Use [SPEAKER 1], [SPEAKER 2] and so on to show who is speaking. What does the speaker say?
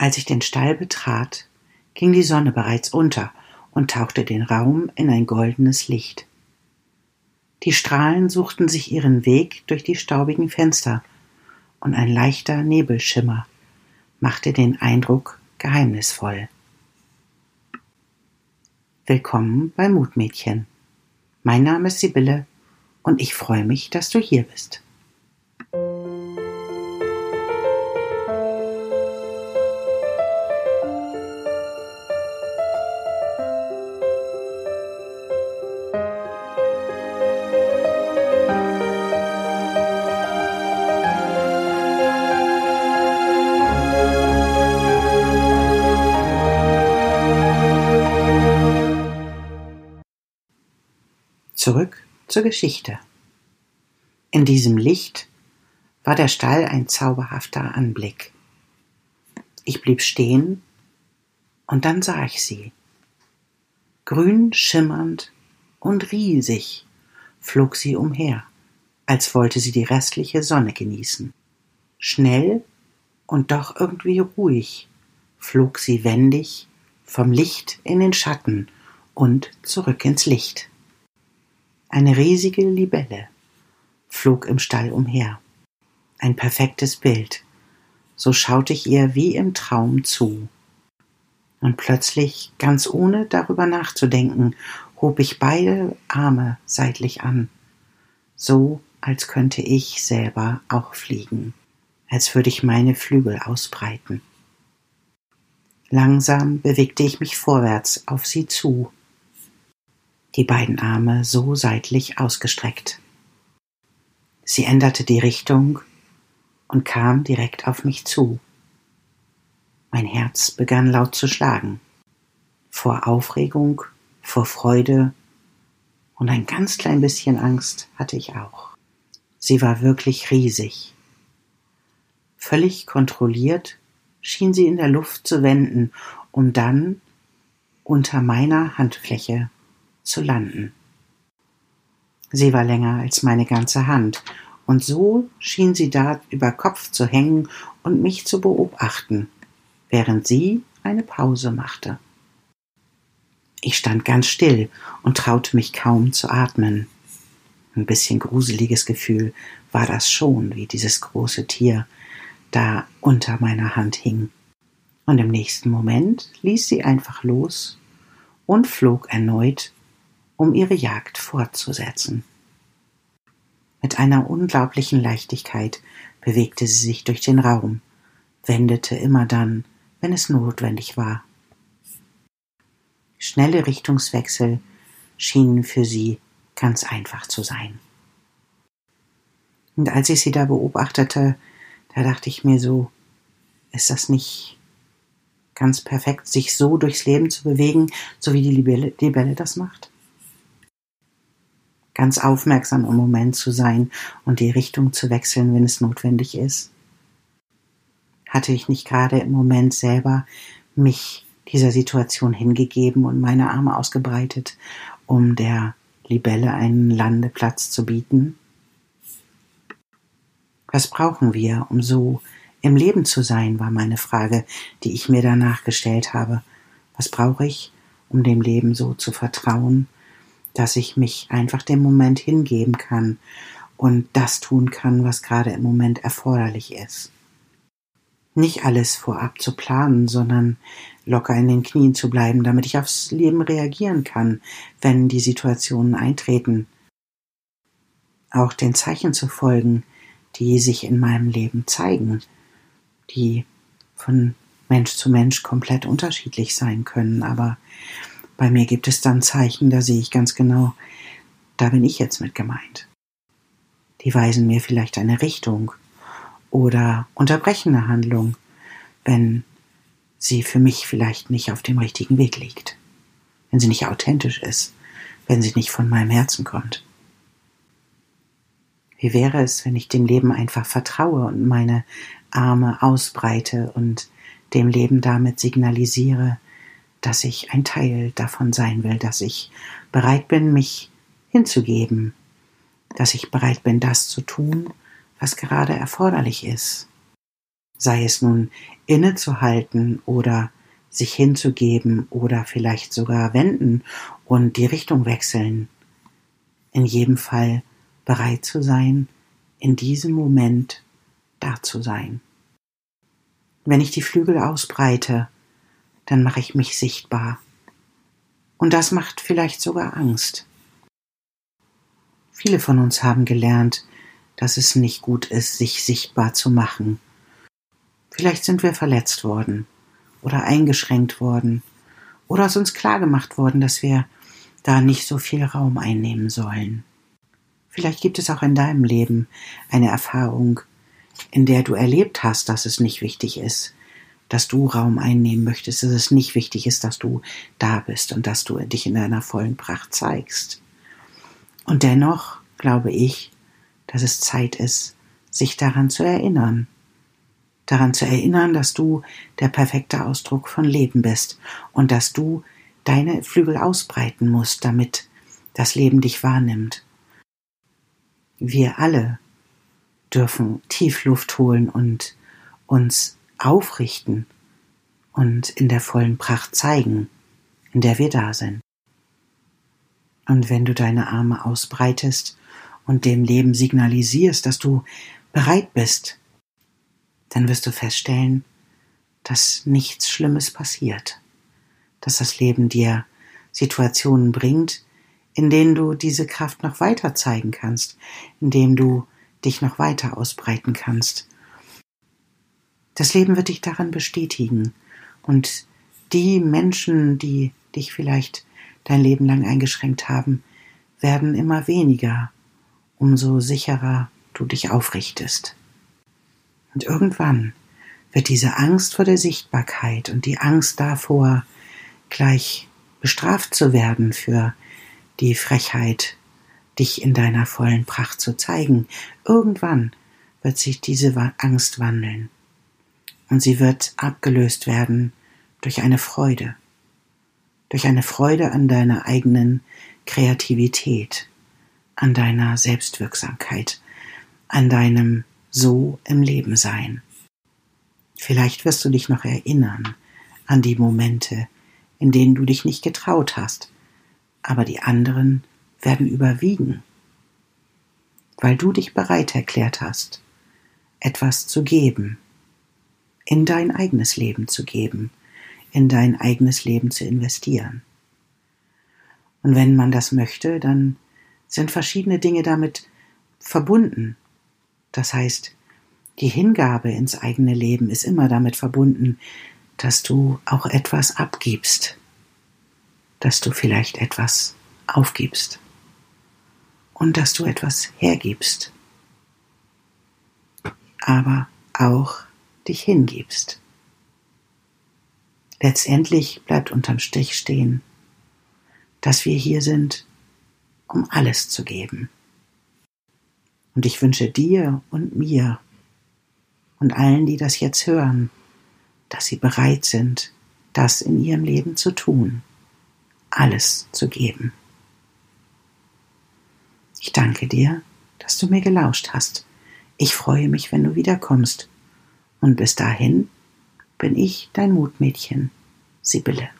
[SPEAKER 1] Als ich den Stall betrat, ging die Sonne bereits unter und tauchte den Raum in ein goldenes Licht. Die Strahlen suchten sich ihren Weg durch die staubigen Fenster, und ein leichter Nebelschimmer machte den Eindruck geheimnisvoll. Willkommen bei Mutmädchen. Mein Name ist Sibylle und ich freue mich, dass du hier bist. Zurück zur Geschichte. In diesem Licht war der Stall ein zauberhafter Anblick. Ich blieb stehen und dann sah ich sie. Grün schimmernd und riesig flog sie umher, als wollte sie die restliche Sonne genießen. Schnell und doch irgendwie ruhig flog sie wendig vom Licht in den Schatten und zurück ins Licht. Eine riesige Libelle flog im Stall umher. Ein perfektes Bild. So schaute ich ihr wie im Traum zu. Und plötzlich, ganz ohne darüber nachzudenken, hob ich beide Arme seitlich an, so als könnte ich selber auch fliegen, als würde ich meine Flügel ausbreiten. Langsam bewegte ich mich vorwärts auf sie zu, die beiden Arme so seitlich ausgestreckt. Sie änderte die Richtung und kam direkt auf mich zu. Mein Herz begann laut zu schlagen. Vor Aufregung, vor Freude und ein ganz klein bisschen Angst hatte ich auch. Sie war wirklich riesig. Völlig kontrolliert schien sie in der Luft zu wenden, um dann unter meiner Handfläche zu landen. Sie war länger als meine ganze Hand, und so schien sie da über Kopf zu hängen und mich zu beobachten, während sie eine Pause machte. Ich stand ganz still und traute mich kaum zu atmen. Ein bisschen gruseliges Gefühl war das schon, wie dieses große Tier da unter meiner Hand hing. Und im nächsten Moment ließ sie einfach los und flog erneut um ihre Jagd fortzusetzen. Mit einer unglaublichen Leichtigkeit bewegte sie sich durch den Raum, wendete immer dann, wenn es notwendig war. Schnelle Richtungswechsel schienen für sie ganz einfach zu sein. Und als ich sie da beobachtete, da dachte ich mir so, ist das nicht ganz perfekt, sich so durchs Leben zu bewegen, so wie die Libelle, Libelle das macht? Ganz aufmerksam im Moment zu sein und die Richtung zu wechseln, wenn es notwendig ist? Hatte ich nicht gerade im Moment selber mich dieser Situation hingegeben und meine Arme ausgebreitet, um der Libelle einen Landeplatz zu bieten? Was brauchen wir, um so im Leben zu sein, war meine Frage, die ich mir danach gestellt habe. Was brauche ich, um dem Leben so zu vertrauen dass ich mich einfach dem Moment hingeben kann und das tun kann, was gerade im Moment erforderlich ist. Nicht alles vorab zu planen, sondern locker in den Knien zu bleiben, damit ich aufs Leben reagieren kann, wenn die Situationen eintreten. Auch den Zeichen zu folgen, die sich in meinem Leben zeigen, die von Mensch zu Mensch komplett unterschiedlich sein können, aber bei mir gibt es dann Zeichen, da sehe ich ganz genau, da bin ich jetzt mit gemeint. Die weisen mir vielleicht eine Richtung oder unterbrechen eine Handlung, wenn sie für mich vielleicht nicht auf dem richtigen Weg liegt, wenn sie nicht authentisch ist, wenn sie nicht von meinem Herzen kommt. Wie wäre es, wenn ich dem Leben einfach vertraue und meine Arme ausbreite und dem Leben damit signalisiere, dass ich ein Teil davon sein will, dass ich bereit bin, mich hinzugeben, dass ich bereit bin, das zu tun, was gerade erforderlich ist, sei es nun innezuhalten oder sich hinzugeben oder vielleicht sogar wenden und die Richtung wechseln. In jedem Fall bereit zu sein, in diesem Moment da zu sein. Wenn ich die Flügel ausbreite, dann mache ich mich sichtbar. Und das macht vielleicht sogar Angst. Viele von uns haben gelernt, dass es nicht gut ist, sich sichtbar zu machen. Vielleicht sind wir verletzt worden oder eingeschränkt worden oder es uns klargemacht worden, dass wir da nicht so viel Raum einnehmen sollen. Vielleicht gibt es auch in deinem Leben eine Erfahrung, in der du erlebt hast, dass es nicht wichtig ist, dass du Raum einnehmen möchtest, dass es nicht wichtig ist, dass du da bist und dass du dich in deiner vollen Pracht zeigst. Und dennoch glaube ich, dass es Zeit ist, sich daran zu erinnern. Daran zu erinnern, dass du der perfekte Ausdruck von Leben bist und dass du deine Flügel ausbreiten musst, damit das Leben dich wahrnimmt. Wir alle dürfen tief Luft holen und uns aufrichten und in der vollen Pracht zeigen, in der wir da sind. Und wenn du deine Arme ausbreitest und dem Leben signalisierst, dass du bereit bist, dann wirst du feststellen, dass nichts Schlimmes passiert, dass das Leben dir Situationen bringt, in denen du diese Kraft noch weiter zeigen kannst, in denen du dich noch weiter ausbreiten kannst das Leben wird dich daran bestätigen. Und die Menschen, die dich vielleicht dein Leben lang eingeschränkt haben, werden immer weniger, umso sicherer du dich aufrichtest. Und irgendwann wird diese Angst vor der Sichtbarkeit und die Angst davor, gleich bestraft zu werden für die Frechheit, dich in deiner vollen Pracht zu zeigen, irgendwann wird sich diese Angst wandeln und sie wird abgelöst werden durch eine Freude, durch eine Freude an deiner eigenen Kreativität, an deiner Selbstwirksamkeit, an deinem So im Leben sein. Vielleicht wirst du dich noch erinnern an die Momente, in denen du dich nicht getraut hast, aber die anderen werden überwiegen, weil du dich bereit erklärt hast, etwas zu geben, in dein eigenes Leben zu geben, in dein eigenes Leben zu investieren. Und wenn man das möchte, dann sind verschiedene Dinge damit verbunden. Das heißt, die Hingabe ins eigene Leben ist immer damit verbunden, dass du auch etwas abgibst, dass du vielleicht etwas aufgibst und dass du etwas hergibst, aber auch dich hingibst. Letztendlich bleibt unterm Strich stehen, dass wir hier sind, um alles zu geben. Und ich wünsche dir und mir und allen, die das jetzt hören, dass sie bereit sind, das in ihrem Leben zu tun, alles zu geben. Ich danke dir, dass du mir gelauscht hast. Ich freue mich, wenn du wiederkommst und bis dahin bin ich dein Mutmädchen, Sibylle.